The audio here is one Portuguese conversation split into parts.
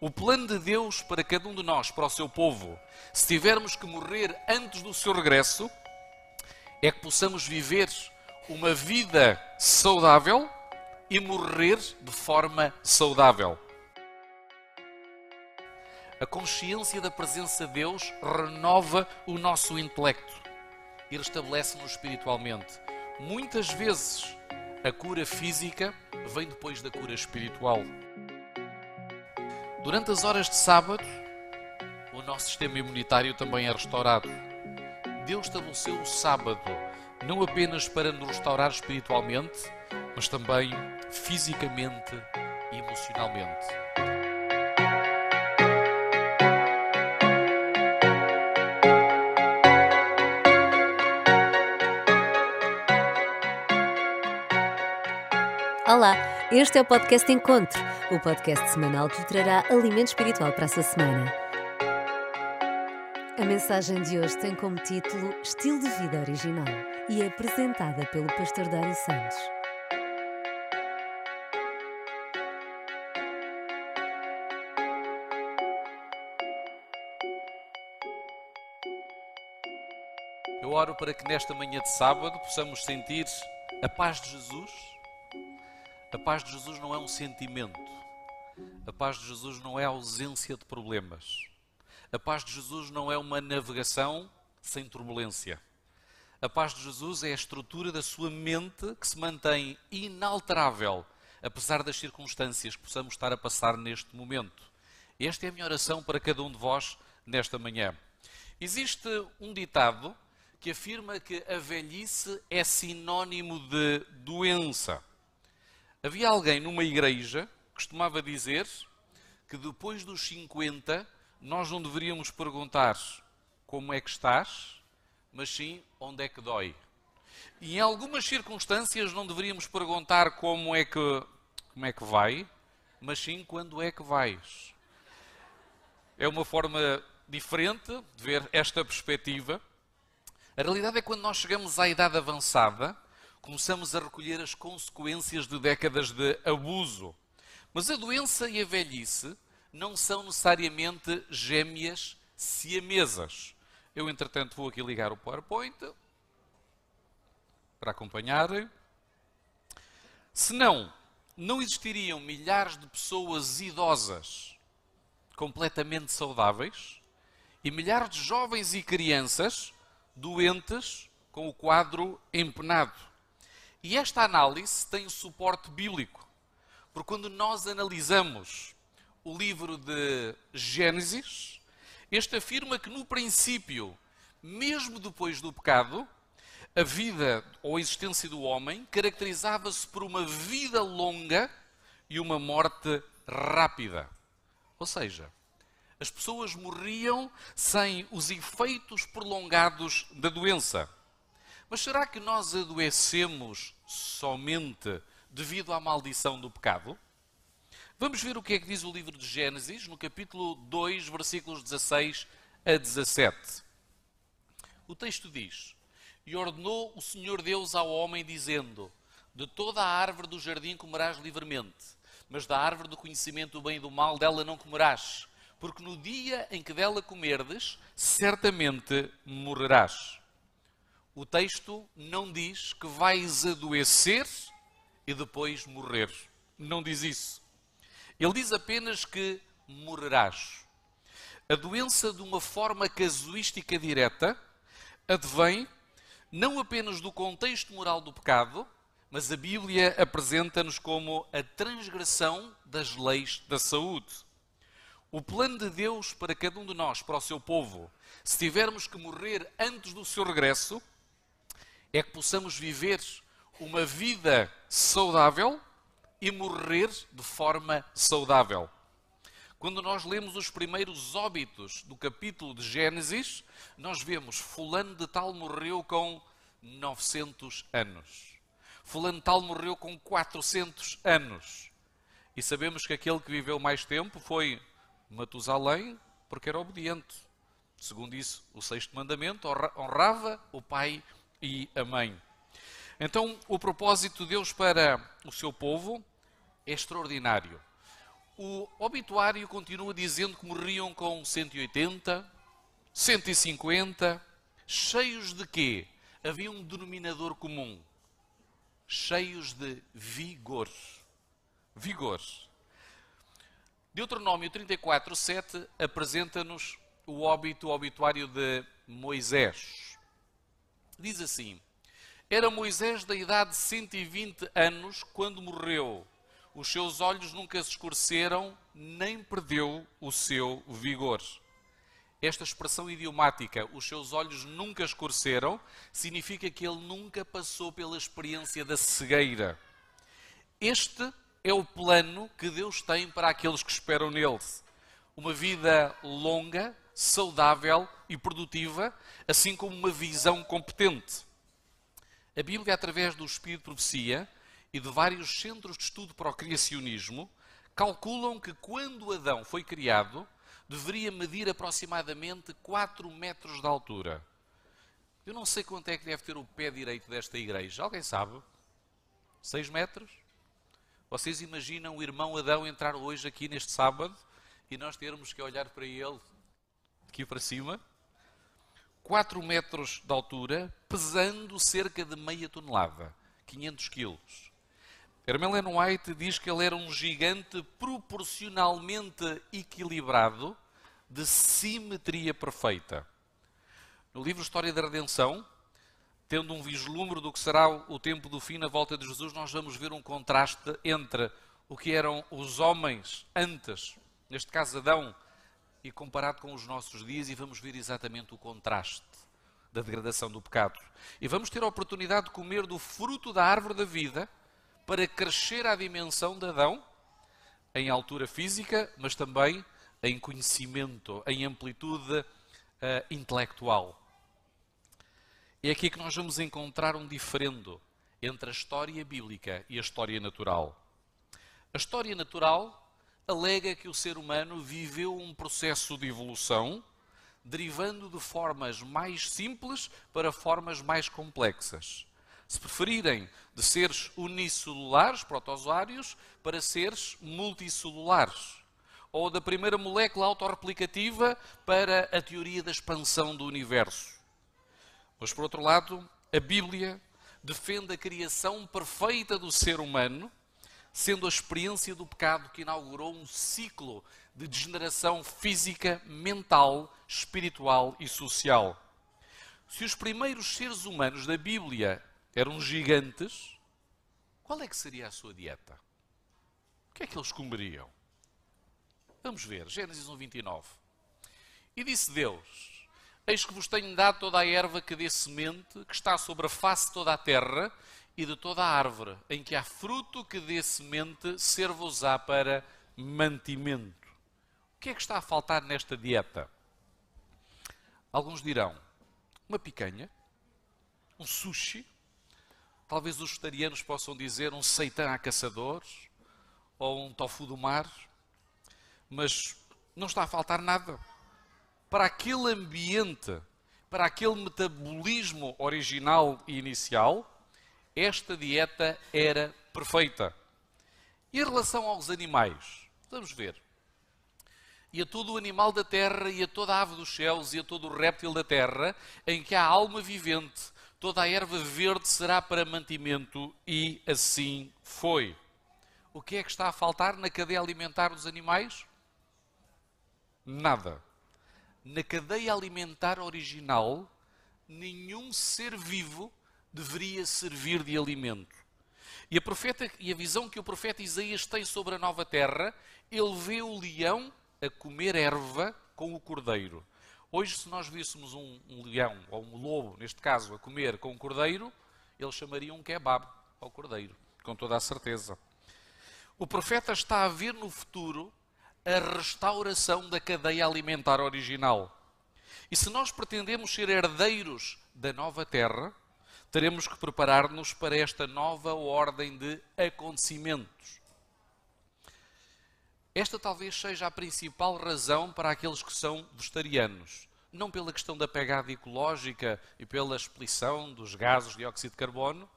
O plano de Deus para cada um de nós, para o seu povo, se tivermos que morrer antes do seu regresso, é que possamos viver uma vida saudável e morrer de forma saudável. A consciência da presença de Deus renova o nosso intelecto e restabelece-nos espiritualmente. Muitas vezes a cura física vem depois da cura espiritual. Durante as horas de sábado, o nosso sistema imunitário também é restaurado. Deus estabeleceu o sábado não apenas para nos restaurar espiritualmente, mas também fisicamente e emocionalmente. Olá, este é o podcast Encontro, o podcast semanal que trará alimento espiritual para essa semana. A mensagem de hoje tem como título Estilo de Vida Original e é apresentada pelo pastor Dário Santos. Eu oro para que nesta manhã de sábado possamos sentir a paz de Jesus. A paz de Jesus não é um sentimento. A paz de Jesus não é ausência de problemas. A paz de Jesus não é uma navegação sem turbulência. A paz de Jesus é a estrutura da sua mente que se mantém inalterável, apesar das circunstâncias que possamos estar a passar neste momento. Esta é a minha oração para cada um de vós nesta manhã. Existe um ditado que afirma que a velhice é sinónimo de doença. Havia alguém numa igreja que costumava dizer que depois dos 50 nós não deveríamos perguntar como é que estás, mas sim onde é que dói. E em algumas circunstâncias não deveríamos perguntar como é que, como é que vai, mas sim quando é que vais. É uma forma diferente de ver esta perspectiva. A realidade é que quando nós chegamos à idade avançada, começamos a recolher as consequências de décadas de abuso. Mas a doença e a velhice não são necessariamente gêmeas siamesas. Eu, entretanto, vou aqui ligar o PowerPoint para acompanharem. Senão, não existiriam milhares de pessoas idosas completamente saudáveis e milhares de jovens e crianças doentes com o quadro empenado. E esta análise tem suporte bíblico, porque quando nós analisamos o livro de Gênesis, este afirma que no princípio, mesmo depois do pecado, a vida ou a existência do homem caracterizava-se por uma vida longa e uma morte rápida. Ou seja, as pessoas morriam sem os efeitos prolongados da doença. Mas será que nós adoecemos somente devido à maldição do pecado? Vamos ver o que é que diz o livro de Gênesis, no capítulo 2, versículos 16 a 17. O texto diz: E ordenou o Senhor Deus ao homem, dizendo: De toda a árvore do jardim comerás livremente, mas da árvore do conhecimento do bem e do mal dela não comerás, porque no dia em que dela comerdes, certamente morrerás. O texto não diz que vais adoecer e depois morrer. Não diz isso. Ele diz apenas que morrerás. A doença, de uma forma casuística direta, advém não apenas do contexto moral do pecado, mas a Bíblia apresenta-nos como a transgressão das leis da saúde. O plano de Deus para cada um de nós, para o seu povo, se tivermos que morrer antes do seu regresso, é que possamos viver uma vida saudável e morrer de forma saudável. Quando nós lemos os primeiros óbitos do capítulo de Gênesis, nós vemos Fulano de Tal morreu com 900 anos. Fulano de Tal morreu com 400 anos. E sabemos que aquele que viveu mais tempo foi Matusalém, porque era obediente. Segundo isso, o sexto mandamento honrava o pai a mãe. Então, o propósito de Deus para o seu povo é extraordinário. O obituário continua dizendo que morriam com 180, 150, cheios de quê? Havia um denominador comum. Cheios de vigor. Vigor. Deuteronômio 34, 7 apresenta-nos o óbito, o obituário de Moisés. Diz assim: Era Moisés da idade de 120 anos quando morreu. Os seus olhos nunca se escureceram, nem perdeu o seu vigor. Esta expressão idiomática, os seus olhos nunca escureceram, significa que ele nunca passou pela experiência da cegueira. Este é o plano que Deus tem para aqueles que esperam nele. Uma vida longa, saudável e produtiva, assim como uma visão competente. A Bíblia, através do Espírito de Profecia e de vários centros de estudo para o criacionismo, calculam que quando Adão foi criado, deveria medir aproximadamente 4 metros de altura. Eu não sei quanto é que deve ter o pé direito desta igreja. Alguém sabe? 6 metros? Vocês imaginam o irmão Adão entrar hoje aqui neste sábado e nós termos que olhar para ele aqui para cima? 4 metros de altura, pesando cerca de meia tonelada, 500 quilos. Hermelen White diz que ele era um gigante proporcionalmente equilibrado, de simetria perfeita. No livro História da Redenção, tendo um vislumbre do que será o tempo do fim na volta de Jesus, nós vamos ver um contraste entre o que eram os homens antes, neste caso Adão, e comparado com os nossos dias, e vamos ver exatamente o contraste da degradação do pecado. E vamos ter a oportunidade de comer do fruto da árvore da vida para crescer à dimensão de Adão, em altura física, mas também em conhecimento, em amplitude uh, intelectual. É aqui que nós vamos encontrar um diferendo entre a história bíblica e a história natural. A história natural alega que o ser humano viveu um processo de evolução, derivando de formas mais simples para formas mais complexas. Se preferirem, de seres unicelulares, protozoários, para seres multicelulares. Ou da primeira molécula autorreplicativa para a teoria da expansão do universo. Mas, por outro lado, a Bíblia defende a criação perfeita do ser humano, sendo a experiência do pecado que inaugurou um ciclo de degeneração física, mental, espiritual e social. Se os primeiros seres humanos da Bíblia eram gigantes, qual é que seria a sua dieta? O que é que eles comeriam? Vamos ver, Gênesis 1, 29. E disse Deus: Eis que vos tenho dado toda a erva que dê semente, que está sobre a face de toda a terra, e de toda a árvore, em que há fruto que dê semente, ser-vos-á para mantimento. O que é que está a faltar nesta dieta? Alguns dirão, uma picanha, um sushi, talvez os vegetarianos possam dizer um seitã a caçadores, ou um tofu do mar, mas não está a faltar nada para aquele ambiente, para aquele metabolismo original e inicial, esta dieta era perfeita. E em relação aos animais, vamos ver. E a todo o animal da terra, e a toda a ave dos céus, e a todo o réptil da terra, em que há alma vivente, toda a erva verde será para mantimento, e assim foi. O que é que está a faltar na cadeia alimentar dos animais? Nada na cadeia alimentar original, nenhum ser vivo deveria servir de alimento. E a, profeta, e a visão que o profeta Isaías tem sobre a nova terra, ele vê o leão a comer erva com o cordeiro. Hoje, se nós víssemos um, um leão, ou um lobo, neste caso, a comer com o cordeiro, ele chamaria um kebab ao cordeiro, com toda a certeza. O profeta está a ver no futuro a restauração da cadeia alimentar original. E se nós pretendemos ser herdeiros da nova terra, teremos que preparar-nos para esta nova ordem de acontecimentos. Esta talvez seja a principal razão para aqueles que são vegetarianos. Não pela questão da pegada ecológica e pela expelição dos gases de dióxido de carbono,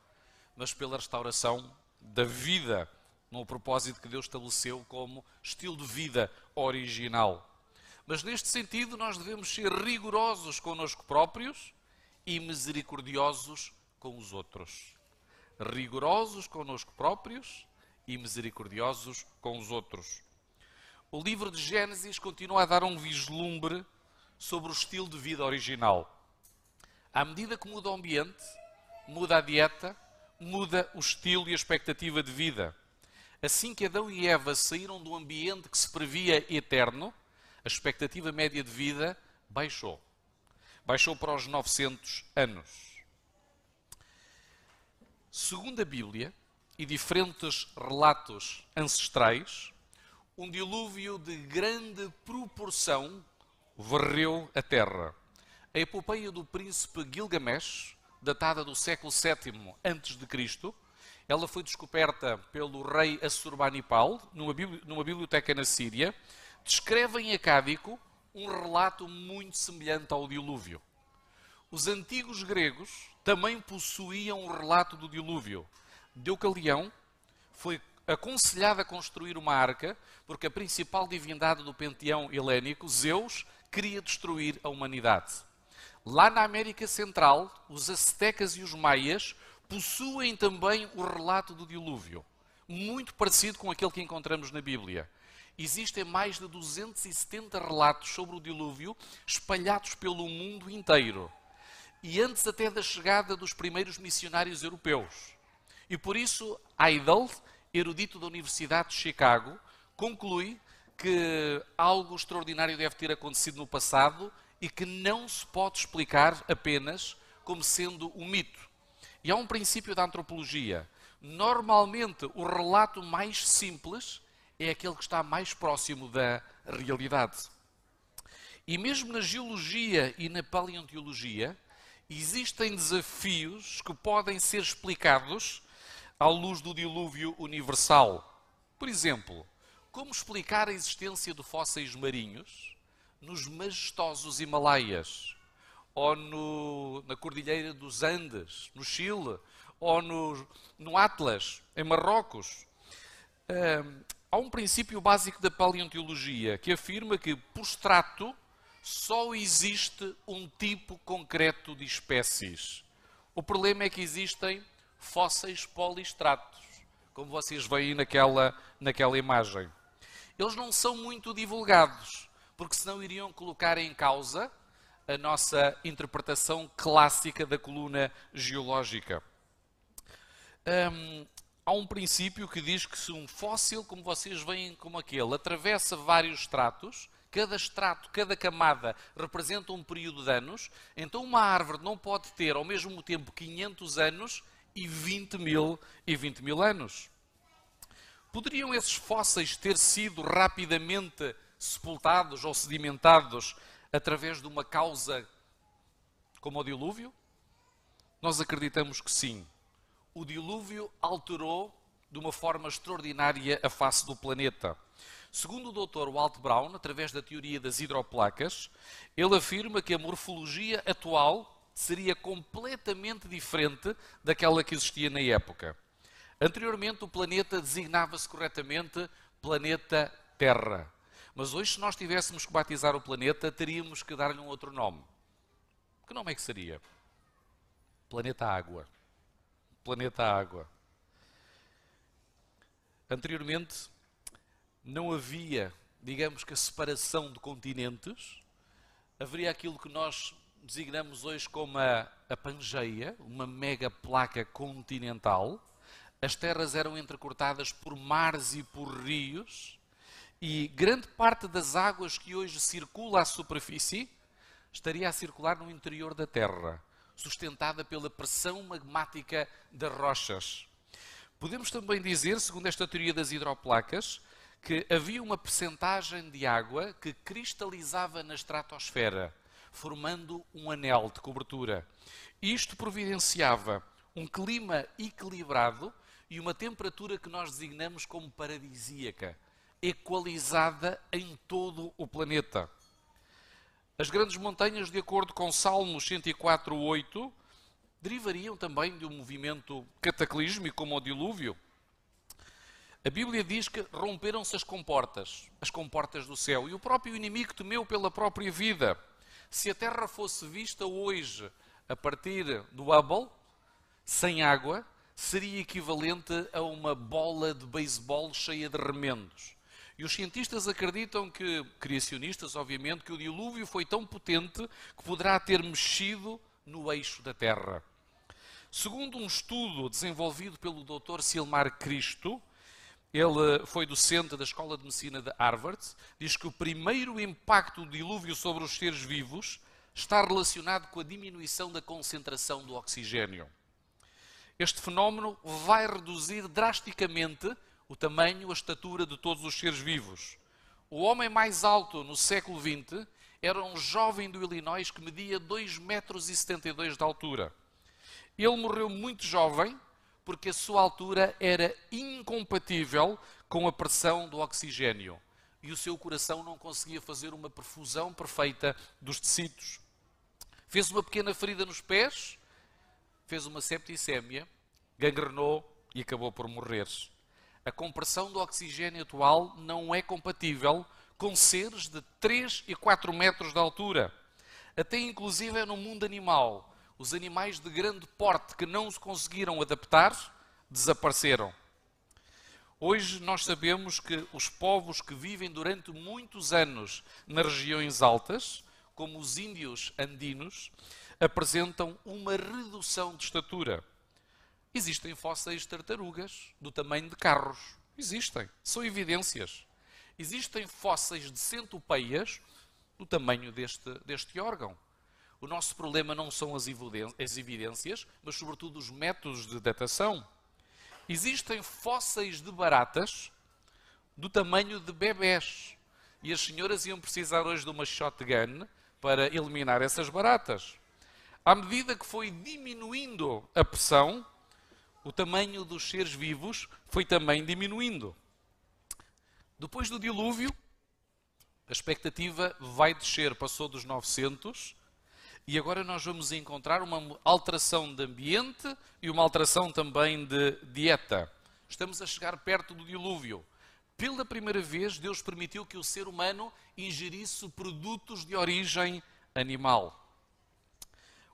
mas pela restauração da vida no propósito que Deus estabeleceu como estilo de vida original. Mas neste sentido, nós devemos ser rigorosos connosco próprios e misericordiosos com os outros. Rigorosos connosco próprios e misericordiosos com os outros. O livro de Gênesis continua a dar um vislumbre sobre o estilo de vida original. À medida que muda o ambiente, muda a dieta, muda o estilo e a expectativa de vida. Assim que Adão e Eva saíram do ambiente que se previa eterno, a expectativa média de vida baixou. Baixou para os 900 anos. Segundo a Bíblia e diferentes relatos ancestrais, um dilúvio de grande proporção varreu a terra. A epopeia do príncipe Gilgamesh, datada do século VII a.C., ela foi descoberta pelo rei Assurbanipal numa, numa biblioteca na Síria. Descreve em acádico um relato muito semelhante ao dilúvio. Os antigos gregos também possuíam um relato do dilúvio. Deucalião foi aconselhado a construir uma arca porque a principal divindade do panteão helénico, Zeus, queria destruir a humanidade. Lá na América Central, os aztecas e os maias possuem também o relato do dilúvio, muito parecido com aquele que encontramos na Bíblia. Existem mais de 270 relatos sobre o dilúvio espalhados pelo mundo inteiro. E antes até da chegada dos primeiros missionários europeus. E por isso, Idle, erudito da Universidade de Chicago, conclui que algo extraordinário deve ter acontecido no passado e que não se pode explicar apenas como sendo um mito. E há um princípio da antropologia. Normalmente, o relato mais simples é aquele que está mais próximo da realidade. E mesmo na geologia e na paleontologia, existem desafios que podem ser explicados à luz do dilúvio universal. Por exemplo, como explicar a existência de fósseis marinhos nos majestosos Himalaias, ou no, na Cordilheira dos Andes, no Chile, ou no, no Atlas, em Marrocos? há um princípio básico da paleontologia que afirma que, por extrato, só existe um tipo concreto de espécies. O problema é que existem fósseis polistratos, como vocês veem naquela, naquela imagem eles não são muito divulgados, porque senão iriam colocar em causa a nossa interpretação clássica da coluna geológica. Hum, há um princípio que diz que se um fóssil, como vocês veem como aquele, atravessa vários estratos, cada estrato, cada camada representa um período de anos, então uma árvore não pode ter ao mesmo tempo 500 anos e 20 mil, e 20 mil anos. Poderiam esses fósseis ter sido rapidamente sepultados ou sedimentados através de uma causa como o dilúvio? Nós acreditamos que sim. O dilúvio alterou de uma forma extraordinária a face do planeta. Segundo o Dr. Walt Brown, através da teoria das hidroplacas, ele afirma que a morfologia atual seria completamente diferente daquela que existia na época. Anteriormente, o planeta designava-se corretamente planeta Terra. Mas hoje, se nós tivéssemos que batizar o planeta, teríamos que dar-lhe um outro nome. Que nome é que seria? Planeta Água. Planeta Água. Anteriormente, não havia, digamos que, a separação de continentes. Haveria aquilo que nós designamos hoje como a, a Pangeia, uma mega placa continental as terras eram entrecortadas por mares e por rios, e grande parte das águas que hoje circula à superfície estaria a circular no interior da Terra, sustentada pela pressão magmática das rochas. Podemos também dizer, segundo esta teoria das hidroplacas, que havia uma percentagem de água que cristalizava na estratosfera, formando um anel de cobertura. Isto providenciava um clima equilibrado e uma temperatura que nós designamos como paradisíaca, equalizada em todo o planeta. As grandes montanhas, de acordo com Salmos 104.8, derivariam também de um movimento cataclísmico como o dilúvio. A Bíblia diz que romperam-se as comportas, as comportas do céu, e o próprio inimigo temeu pela própria vida. Se a terra fosse vista hoje a partir do Hubble, sem água, seria equivalente a uma bola de beisebol cheia de remendos. E os cientistas acreditam que, criacionistas, obviamente, que o dilúvio foi tão potente que poderá ter mexido no eixo da Terra. Segundo um estudo desenvolvido pelo Dr. Silmar Cristo, ele foi docente da Escola de Medicina de Harvard, diz que o primeiro impacto do dilúvio sobre os seres vivos está relacionado com a diminuição da concentração do oxigênio. Este fenómeno vai reduzir drasticamente o tamanho, a estatura de todos os seres vivos. O homem mais alto no século XX era um jovem do Illinois que media 2,72 metros de altura. Ele morreu muito jovem porque a sua altura era incompatível com a pressão do oxigênio e o seu coração não conseguia fazer uma perfusão perfeita dos tecidos. Fez uma pequena ferida nos pés, fez uma septicémia, gangrenou e acabou por morrer. A compressão do oxigênio atual não é compatível com seres de 3 e 4 metros de altura. Até inclusive no mundo animal, os animais de grande porte que não se conseguiram adaptar desapareceram. Hoje nós sabemos que os povos que vivem durante muitos anos nas regiões altas, como os índios andinos, apresentam uma redução de estatura. Existem fósseis de tartarugas do tamanho de carros. Existem, são evidências. Existem fósseis de centopeias do tamanho deste, deste órgão. O nosso problema não são as evidências, mas sobretudo os métodos de datação. Existem fósseis de baratas do tamanho de bebés. E as senhoras iam precisar hoje de uma shotgun para eliminar essas baratas. À medida que foi diminuindo a pressão, o tamanho dos seres vivos foi também diminuindo. Depois do dilúvio, a expectativa vai descer, passou dos 900 e agora nós vamos encontrar uma alteração de ambiente e uma alteração também de dieta. Estamos a chegar perto do dilúvio. Pela primeira vez, Deus permitiu que o ser humano ingerisse produtos de origem animal.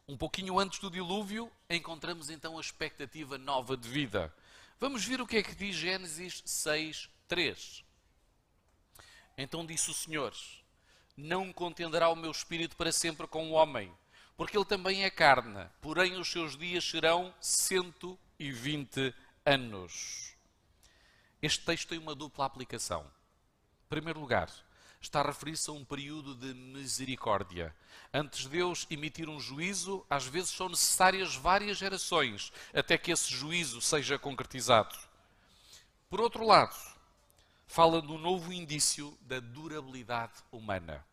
Um pouquinho antes do dilúvio, encontramos então a expectativa nova de vida. Vamos ver o que é que diz Gênesis 6, 3. Então disse o Senhor: não contenderá o meu espírito para sempre com o homem, porque ele também é carne, porém os seus dias serão 120 anos. Este texto tem uma dupla aplicação. Em primeiro lugar, está a referir-se a um período de misericórdia. Antes de Deus emitir um juízo, às vezes são necessárias várias gerações até que esse juízo seja concretizado. Por outro lado, fala do novo indício da durabilidade humana.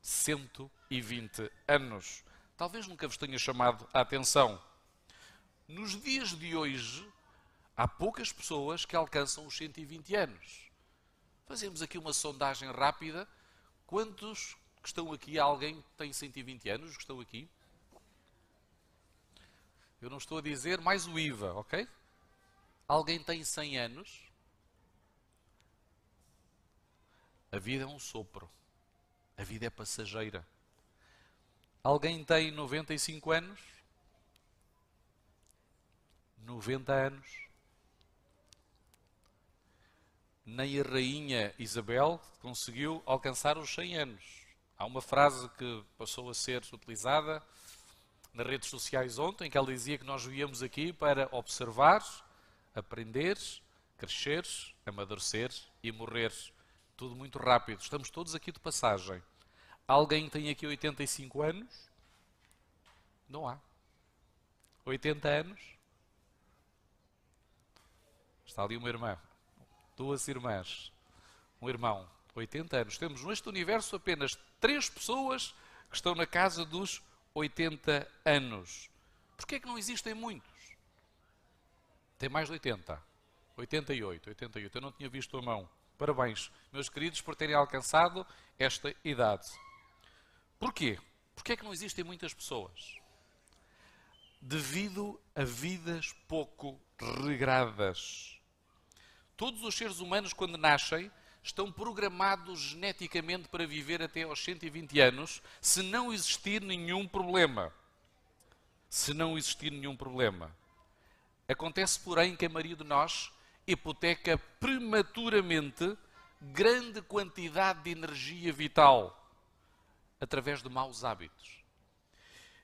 120 anos. Talvez nunca vos tenha chamado a atenção. Nos dias de hoje, há poucas pessoas que alcançam os 120 anos. Fazemos aqui uma sondagem rápida. Quantos que estão aqui, alguém tem 120 anos que estão aqui? Eu não estou a dizer mais o IVA, ok? Alguém tem 100 anos? A vida é um sopro. A vida é passageira. Alguém tem 95 anos? 90 anos? Nem a rainha Isabel conseguiu alcançar os 100 anos. Há uma frase que passou a ser utilizada nas redes sociais ontem, que ela dizia que nós viemos aqui para observar, aprender, crescer, amadurecer e morrer tudo muito rápido. Estamos todos aqui de passagem. Alguém tem aqui 85 anos? Não há. 80 anos? Está ali uma irmã, duas irmãs, um irmão, 80 anos. Temos neste universo apenas três pessoas que estão na casa dos 80 anos. Porquê é que não existem muitos? Tem mais de 80. 88, 88. Eu não tinha visto a mão. Parabéns, meus queridos, por terem alcançado esta idade. Porquê? Porquê é que não existem muitas pessoas? Devido a vidas pouco regradas. Todos os seres humanos, quando nascem, estão programados geneticamente para viver até aos 120 anos, se não existir nenhum problema. Se não existir nenhum problema. Acontece, porém, que a maioria de nós hipoteca prematuramente grande quantidade de energia vital através de maus hábitos.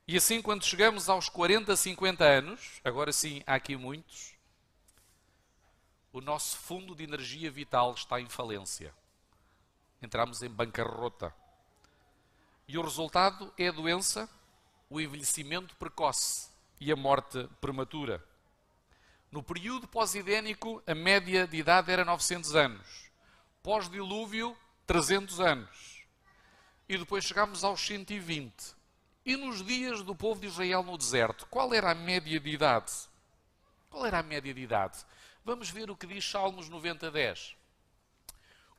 E assim, quando chegamos aos 40, 50 anos, agora sim há aqui muitos, o nosso fundo de energia vital está em falência. Entramos em bancarrota. E o resultado é a doença, o envelhecimento precoce e a morte prematura. No período pós-idénico, a média de idade era 900 anos. Pós-dilúvio, 300 anos. E depois chegámos aos 120. E nos dias do povo de Israel no deserto, qual era a média de idade? Qual era a média de idade? Vamos ver o que diz Salmos 90, 10.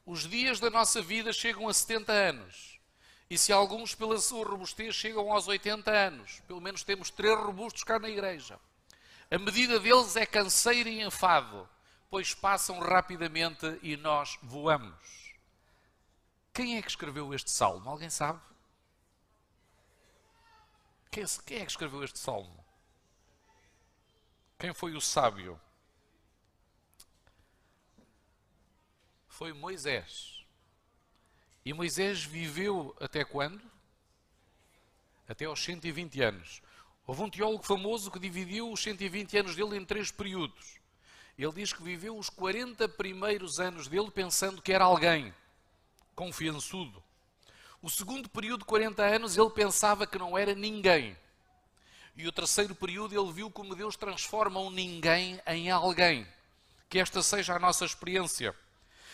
Os dias da nossa vida chegam a 70 anos. E se alguns, pela sua robustez, chegam aos 80 anos, pelo menos temos três robustos cá na igreja. A medida deles é canseiro e enfado, pois passam rapidamente e nós voamos. Quem é que escreveu este salmo? Alguém sabe? Quem é que escreveu este salmo? Quem foi o sábio? Foi Moisés. E Moisés viveu até quando? Até aos 120 anos. Houve um teólogo famoso que dividiu os 120 anos dele em três períodos. Ele diz que viveu os 40 primeiros anos dele pensando que era alguém, confiançudo. O segundo período, de 40 anos, ele pensava que não era ninguém. E o terceiro período, ele viu como Deus transforma um ninguém em alguém. Que esta seja a nossa experiência.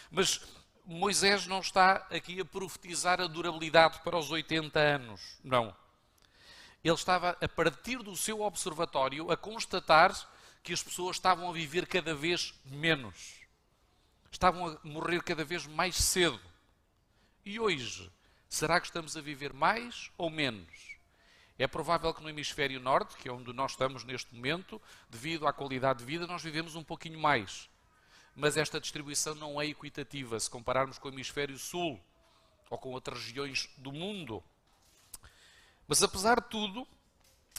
Mas Moisés não está aqui a profetizar a durabilidade para os 80 anos. Não ele estava, a partir do seu observatório, a constatar que as pessoas estavam a viver cada vez menos. Estavam a morrer cada vez mais cedo. E hoje, será que estamos a viver mais ou menos? É provável que no hemisfério norte, que é onde nós estamos neste momento, devido à qualidade de vida, nós vivemos um pouquinho mais. Mas esta distribuição não é equitativa se compararmos com o hemisfério sul ou com outras regiões do mundo. Mas apesar de tudo,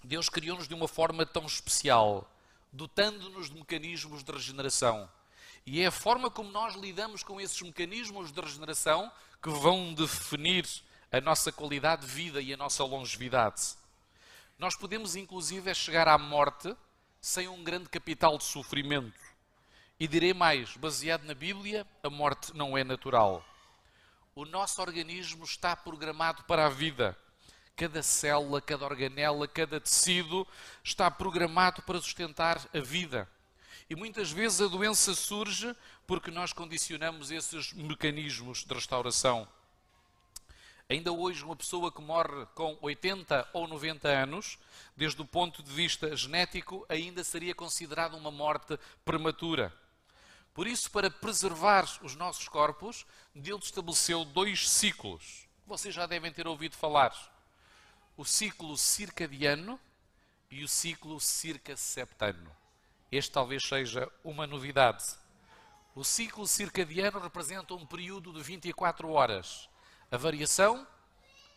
Deus criou-nos de uma forma tão especial, dotando-nos de mecanismos de regeneração. E é a forma como nós lidamos com esses mecanismos de regeneração que vão definir a nossa qualidade de vida e a nossa longevidade. Nós podemos, inclusive, chegar à morte sem um grande capital de sofrimento. E direi mais: baseado na Bíblia, a morte não é natural. O nosso organismo está programado para a vida. Cada célula, cada organela, cada tecido está programado para sustentar a vida. E muitas vezes a doença surge porque nós condicionamos esses mecanismos de restauração. Ainda hoje, uma pessoa que morre com 80 ou 90 anos, desde o ponto de vista genético, ainda seria considerada uma morte prematura. Por isso, para preservar os nossos corpos, Deus estabeleceu dois ciclos. Vocês já devem ter ouvido falar o ciclo circadiano e o ciclo circaseptano. Este talvez seja uma novidade. O ciclo circadiano representa um período de 24 horas. A variação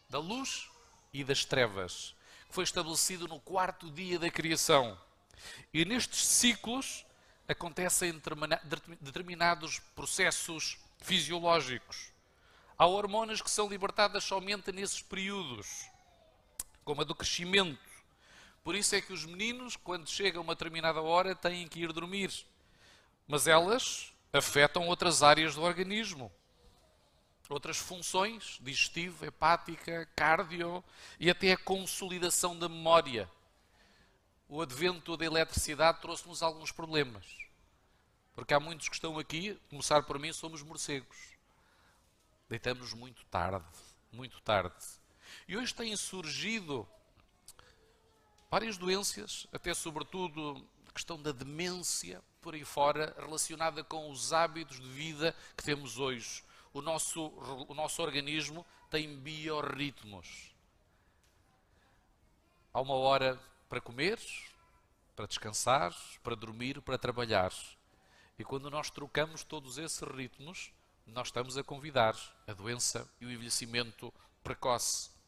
da luz e das trevas, que foi estabelecido no quarto dia da criação. E nestes ciclos acontecem determinados processos fisiológicos. Há hormonas que são libertadas somente nesses períodos como a do crescimento. Por isso é que os meninos, quando chegam a uma determinada hora, têm que ir dormir. Mas elas afetam outras áreas do organismo, outras funções, digestivo, hepática, cardio e até a consolidação da memória. O advento da eletricidade trouxe-nos alguns problemas. Porque há muitos que estão aqui, começar por mim, somos morcegos. Deitamos muito tarde, muito tarde. E hoje têm surgido várias doenças, até sobretudo a questão da demência por aí fora, relacionada com os hábitos de vida que temos hoje. O nosso, o nosso organismo tem biorritmos. Há uma hora para comer, para descansar, para dormir, para trabalhar. E quando nós trocamos todos esses ritmos, nós estamos a convidar a doença e o envelhecimento precoce.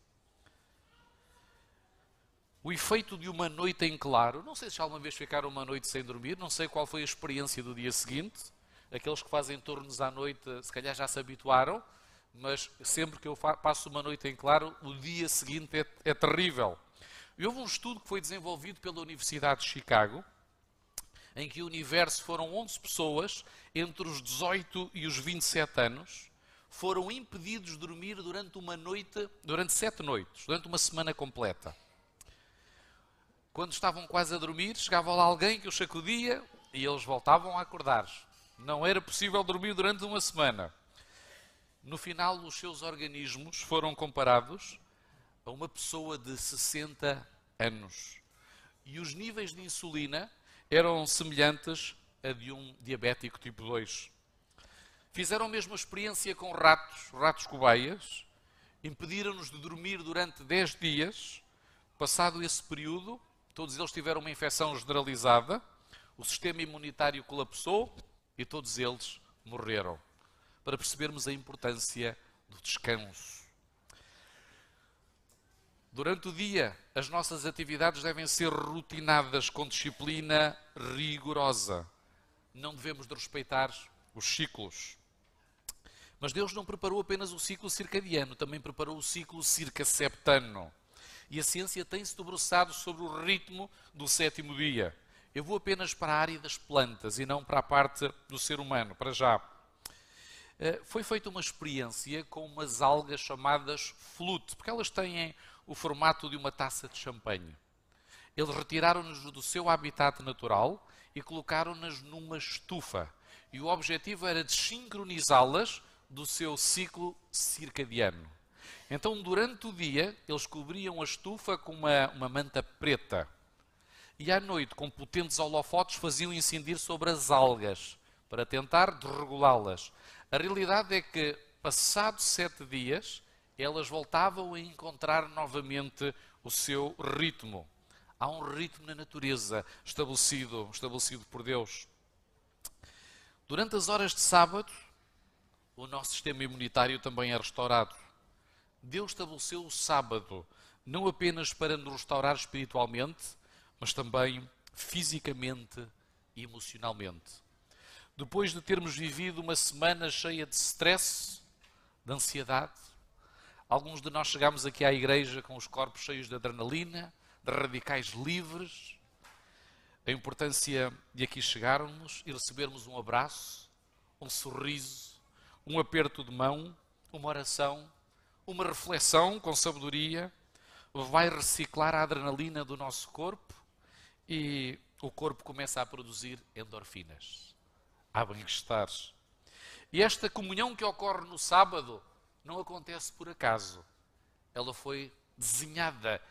O efeito de uma noite em claro, não sei se já alguma vez ficaram uma noite sem dormir, não sei qual foi a experiência do dia seguinte. Aqueles que fazem turnos à noite, se calhar já se habituaram, mas sempre que eu passo uma noite em claro, o dia seguinte é, é terrível. E houve um estudo que foi desenvolvido pela Universidade de Chicago, em que o universo foram 11 pessoas entre os 18 e os 27 anos, foram impedidos de dormir durante uma noite, durante sete noites, durante uma semana completa. Quando estavam quase a dormir, chegava lá alguém que os sacudia e eles voltavam a acordar. Não era possível dormir durante uma semana. No final, os seus organismos foram comparados a uma pessoa de 60 anos. E os níveis de insulina eram semelhantes a de um diabético tipo 2. Fizeram a mesma experiência com ratos, ratos cobaias, impediram-nos de dormir durante 10 dias. Passado esse período, todos eles tiveram uma infecção generalizada, o sistema imunitário colapsou e todos eles morreram. Para percebermos a importância do descanso. Durante o dia, as nossas atividades devem ser rotinadas com disciplina rigorosa. Não devemos de respeitar os ciclos. Mas Deus não preparou apenas o ciclo circadiano, também preparou o ciclo circaseptano. E a ciência tem-se debruçado sobre o ritmo do sétimo dia. Eu vou apenas para a área das plantas e não para a parte do ser humano, para já. Eh, foi feita uma experiência com umas algas chamadas flute, porque elas têm o formato de uma taça de champanhe. Eles retiraram-nos do seu habitat natural e colocaram-nas numa estufa. E o objetivo era sincronizá-las do seu ciclo circadiano. Então, durante o dia, eles cobriam a estufa com uma, uma manta preta. E à noite, com potentes holofotes, faziam incidir sobre as algas para tentar desregulá-las. A realidade é que, passados sete dias, elas voltavam a encontrar novamente o seu ritmo. Há um ritmo na natureza estabelecido, estabelecido por Deus. Durante as horas de sábado, o nosso sistema imunitário também é restaurado. Deus estabeleceu o sábado não apenas para nos restaurar espiritualmente, mas também fisicamente e emocionalmente. Depois de termos vivido uma semana cheia de stress, de ansiedade, Alguns de nós chegamos aqui à igreja com os corpos cheios de adrenalina, de radicais livres. A importância de aqui chegarmos e recebermos um abraço, um sorriso, um aperto de mão, uma oração, uma reflexão com sabedoria, vai reciclar a adrenalina do nosso corpo e o corpo começa a produzir endorfinas. Há bem-estar. E esta comunhão que ocorre no sábado não acontece por acaso. Ela foi desenhada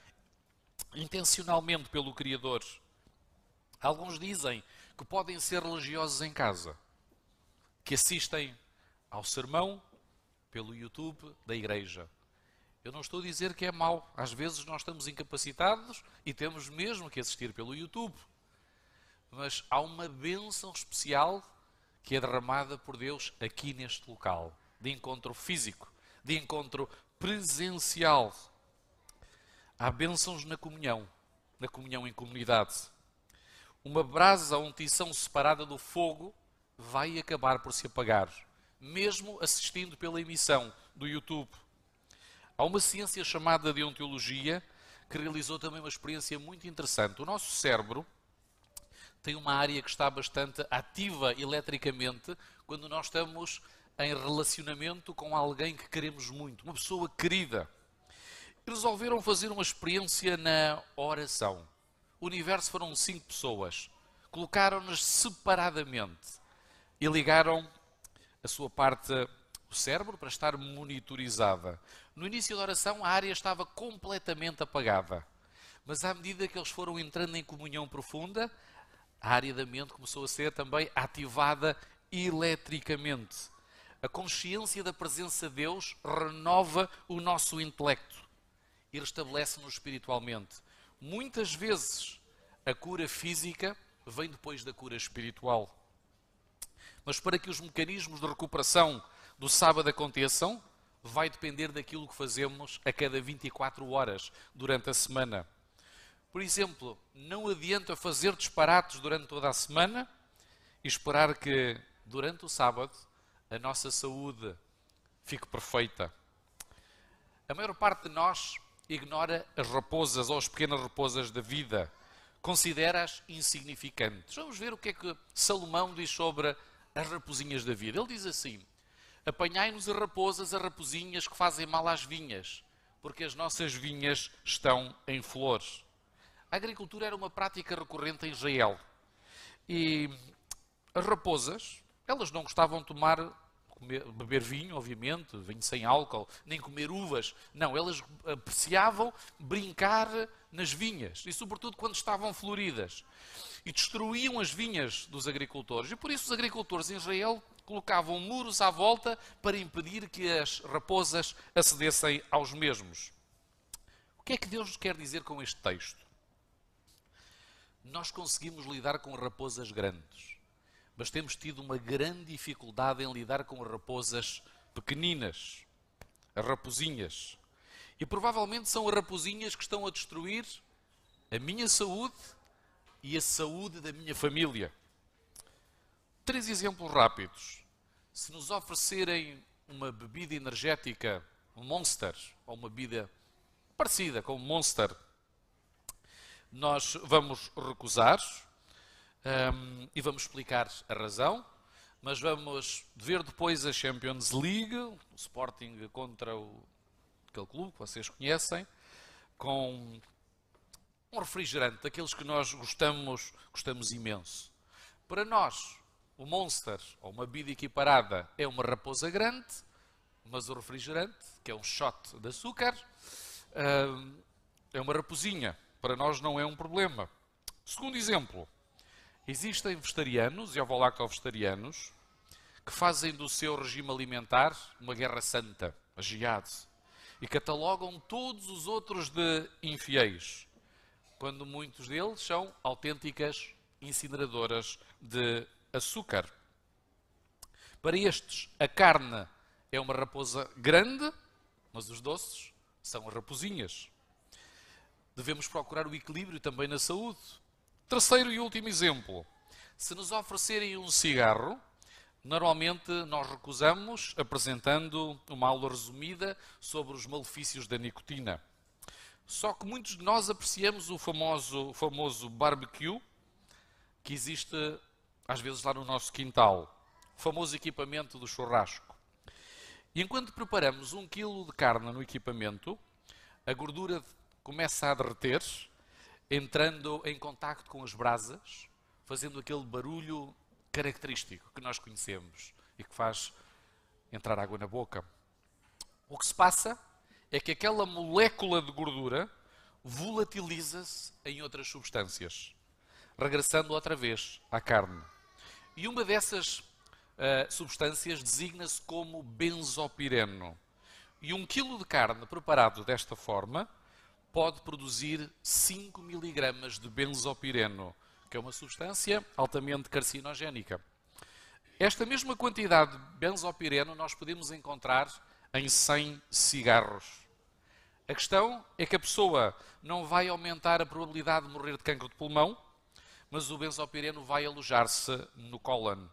intencionalmente pelo Criador. Alguns dizem que podem ser religiosos em casa, que assistem ao sermão pelo YouTube da igreja. Eu não estou a dizer que é mau. Às vezes nós estamos incapacitados e temos mesmo que assistir pelo YouTube. Mas há uma bênção especial que é derramada por Deus aqui neste local, de encontro físico de encontro presencial. Há bênçãos na comunhão, na comunhão em comunidade. Uma brasa ou um tição separada do fogo vai acabar por se apagar, mesmo assistindo pela emissão do YouTube. Há uma ciência chamada deontologia que realizou também uma experiência muito interessante. O nosso cérebro tem uma área que está bastante ativa eletricamente quando nós estamos em relacionamento com alguém que queremos muito, uma pessoa querida. Resolveram fazer uma experiência na oração. O universo foram cinco pessoas. Colocaram-nas separadamente e ligaram a sua parte, o cérebro, para estar monitorizada. No início da oração, a área estava completamente apagada. Mas à medida que eles foram entrando em comunhão profunda, a área da mente começou a ser também ativada eletricamente a consciência da presença de Deus renova o nosso intelecto e restabelece-nos espiritualmente. Muitas vezes a cura física vem depois da cura espiritual. Mas para que os mecanismos de recuperação do sábado aconteçam, vai depender daquilo que fazemos a cada 24 horas durante a semana. Por exemplo, não adianta fazer disparates durante toda a semana e esperar que durante o sábado a nossa saúde fique perfeita. A maior parte de nós ignora as raposas ou as pequenas raposas da vida, considera-as insignificantes. Vamos ver o que é que Salomão diz sobre as raposinhas da vida. Ele diz assim: Apanhai-nos as raposas, as raposinhas que fazem mal às vinhas, porque as nossas vinhas estão em flores. A agricultura era uma prática recorrente em Israel. E as raposas, elas não gostavam de tomar, comer, beber vinho, obviamente, vinho sem álcool, nem comer uvas. Não, elas apreciavam brincar nas vinhas, e sobretudo quando estavam floridas. E destruíam as vinhas dos agricultores. E por isso os agricultores em Israel colocavam muros à volta para impedir que as raposas acedessem aos mesmos. O que é que Deus nos quer dizer com este texto? Nós conseguimos lidar com raposas grandes, mas temos tido uma grande dificuldade em lidar com raposas pequeninas, as raposinhas. E provavelmente são as raposinhas que estão a destruir a minha saúde e a saúde da minha família. Três exemplos rápidos. Se nos oferecerem uma bebida energética, um Monster, ou uma bebida parecida com um Monster, nós vamos recusar um, e vamos explicar a razão, mas vamos ver depois a Champions League, o Sporting contra o, aquele clube que vocês conhecem, com um refrigerante, daqueles que nós gostamos, gostamos imenso. Para nós, o Monster, ou uma bebida equiparada, é uma raposa grande, mas o refrigerante, que é um shot de açúcar, é uma raposinha para nós não é um problema. Segundo exemplo, existem vegetarianos e ovo-lacto-vegetarianos que fazem do seu regime alimentar uma guerra santa, a e catalogam todos os outros de infiéis, quando muitos deles são autênticas incineradoras de açúcar. Para estes, a carne é uma raposa grande, mas os doces são raposinhas devemos procurar o equilíbrio também na saúde. Terceiro e último exemplo: se nos oferecerem um cigarro, normalmente nós recusamos, apresentando uma aula resumida sobre os malefícios da nicotina. Só que muitos de nós apreciamos o famoso, famoso barbecue que existe às vezes lá no nosso quintal, o famoso equipamento do churrasco. E enquanto preparamos um quilo de carne no equipamento, a gordura começa a derreter, entrando em contacto com as brasas, fazendo aquele barulho característico que nós conhecemos e que faz entrar água na boca. O que se passa é que aquela molécula de gordura volatiliza-se em outras substâncias, regressando outra vez à carne. E uma dessas uh, substâncias designa-se como benzopireno. E um quilo de carne preparado desta forma pode produzir 5 miligramas de benzopireno, que é uma substância altamente carcinogénica. Esta mesma quantidade de benzopireno nós podemos encontrar em 100 cigarros. A questão é que a pessoa não vai aumentar a probabilidade de morrer de cancro de pulmão, mas o benzopireno vai alojar-se no cólon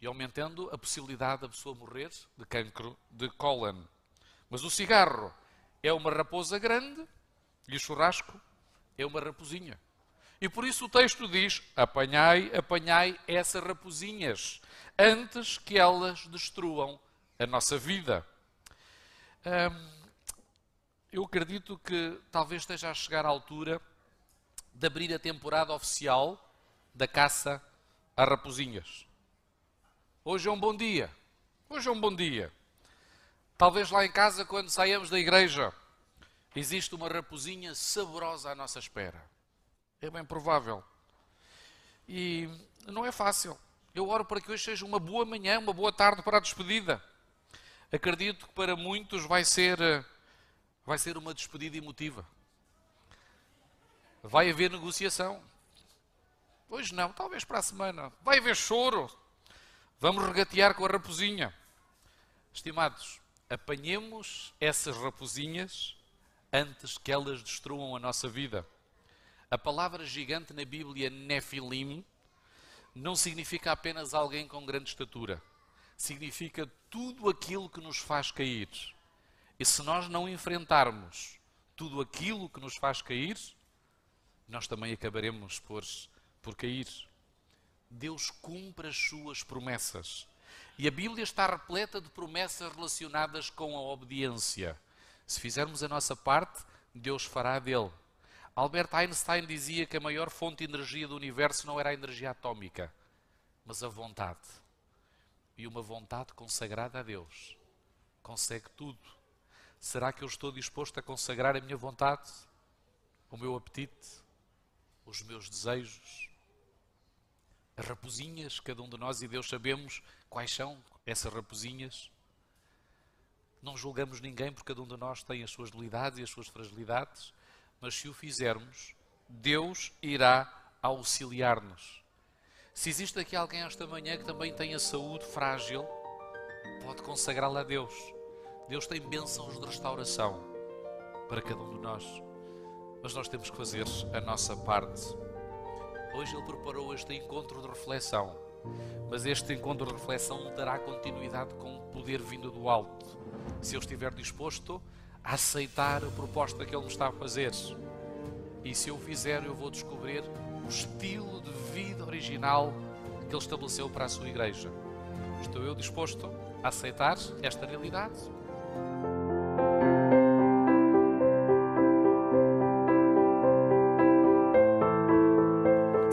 e aumentando a possibilidade da pessoa morrer de cancro de cólon. Mas o cigarro é uma raposa grande e o churrasco é uma raposinha. E por isso o texto diz: apanhai, apanhai essas raposinhas, antes que elas destruam a nossa vida. Hum, eu acredito que talvez esteja a chegar a altura de abrir a temporada oficial da caça a raposinhas. Hoje é um bom dia. Hoje é um bom dia. Talvez lá em casa, quando saímos da igreja, existe uma raposinha saborosa à nossa espera. É bem provável. E não é fácil. Eu oro para que hoje seja uma boa manhã, uma boa tarde para a despedida. Acredito que para muitos vai ser, vai ser uma despedida emotiva. Vai haver negociação. Hoje não, talvez para a semana. Vai haver choro. Vamos regatear com a raposinha. Estimados, apanhemos essas raposinhas antes que elas destruam a nossa vida. A palavra gigante na Bíblia, Nefilim, não significa apenas alguém com grande estatura. Significa tudo aquilo que nos faz cair. E se nós não enfrentarmos tudo aquilo que nos faz cair, nós também acabaremos por, por cair. Deus cumpre as suas promessas. E a Bíblia está repleta de promessas relacionadas com a obediência. Se fizermos a nossa parte, Deus fará dele. Albert Einstein dizia que a maior fonte de energia do universo não era a energia atómica, mas a vontade. E uma vontade consagrada a Deus consegue tudo. Será que eu estou disposto a consagrar a minha vontade, o meu apetite, os meus desejos? As raposinhas, cada um de nós e Deus sabemos quais são essas raposinhas. Não julgamos ninguém porque cada um de nós tem as suas debilidades e as suas fragilidades, mas se o fizermos, Deus irá auxiliar-nos. Se existe aqui alguém esta manhã que também tem a saúde frágil, pode consagrá-la a Deus. Deus tem bênçãos de restauração para cada um de nós, mas nós temos que fazer a nossa parte. Hoje Ele preparou este encontro de reflexão, mas este encontro de reflexão dará continuidade com o poder vindo do alto se eu estiver disposto a aceitar a proposta que Ele me está a fazer. E se eu fizer, eu vou descobrir o estilo de vida original que Ele estabeleceu para a sua igreja. Estou eu disposto a aceitar esta realidade?